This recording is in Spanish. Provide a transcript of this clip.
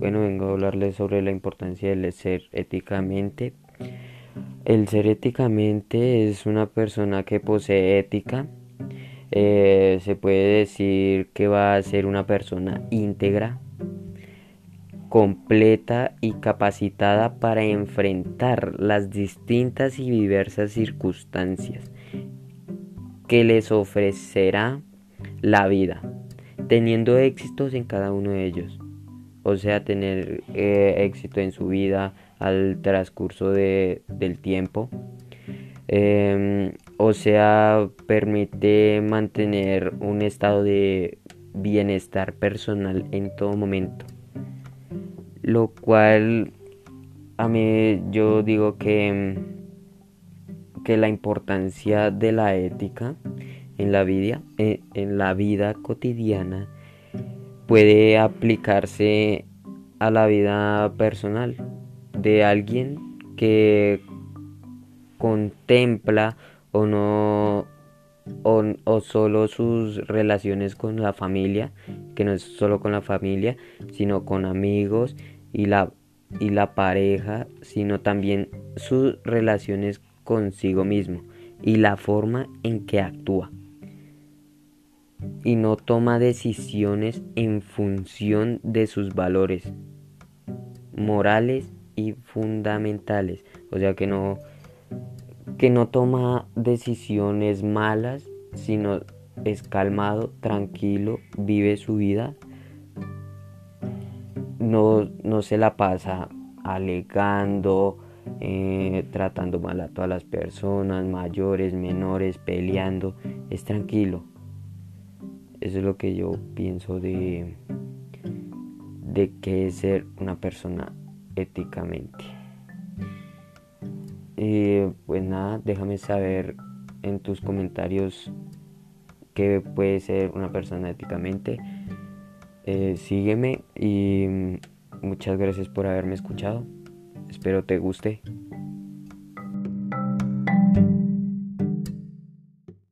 bueno, vengo a hablarles sobre la importancia del ser éticamente. El ser éticamente es una persona que posee ética. Eh, se puede decir que va a ser una persona íntegra, completa y capacitada para enfrentar las distintas y diversas circunstancias que les ofrecerá la vida, teniendo éxitos en cada uno de ellos. O sea, tener eh, éxito en su vida al transcurso del tiempo. Em, o sea, permite mantener un estado de bienestar personal en todo momento lo cual a mí yo digo que, que la importancia de la ética en la vida, eh, en la vida cotidiana puede aplicarse a la vida personal de alguien que contempla o no o, o, solo sus relaciones con la familia, que no es solo con la familia, sino con amigos y la, y la pareja, sino también sus relaciones consigo mismo y la forma en que actúa. Y no toma decisiones en función de sus valores morales y fundamentales. O sea que no, que no toma decisiones malas, sino es calmado, tranquilo, vive su vida no, no se la pasa alegando, eh, tratando mal a todas las personas, mayores, menores, peleando. Es tranquilo. Eso es lo que yo pienso de, de qué es ser una persona éticamente. Eh, pues nada, déjame saber en tus comentarios qué puede ser una persona éticamente. Eh, sígueme y muchas gracias por haberme escuchado. Espero te guste.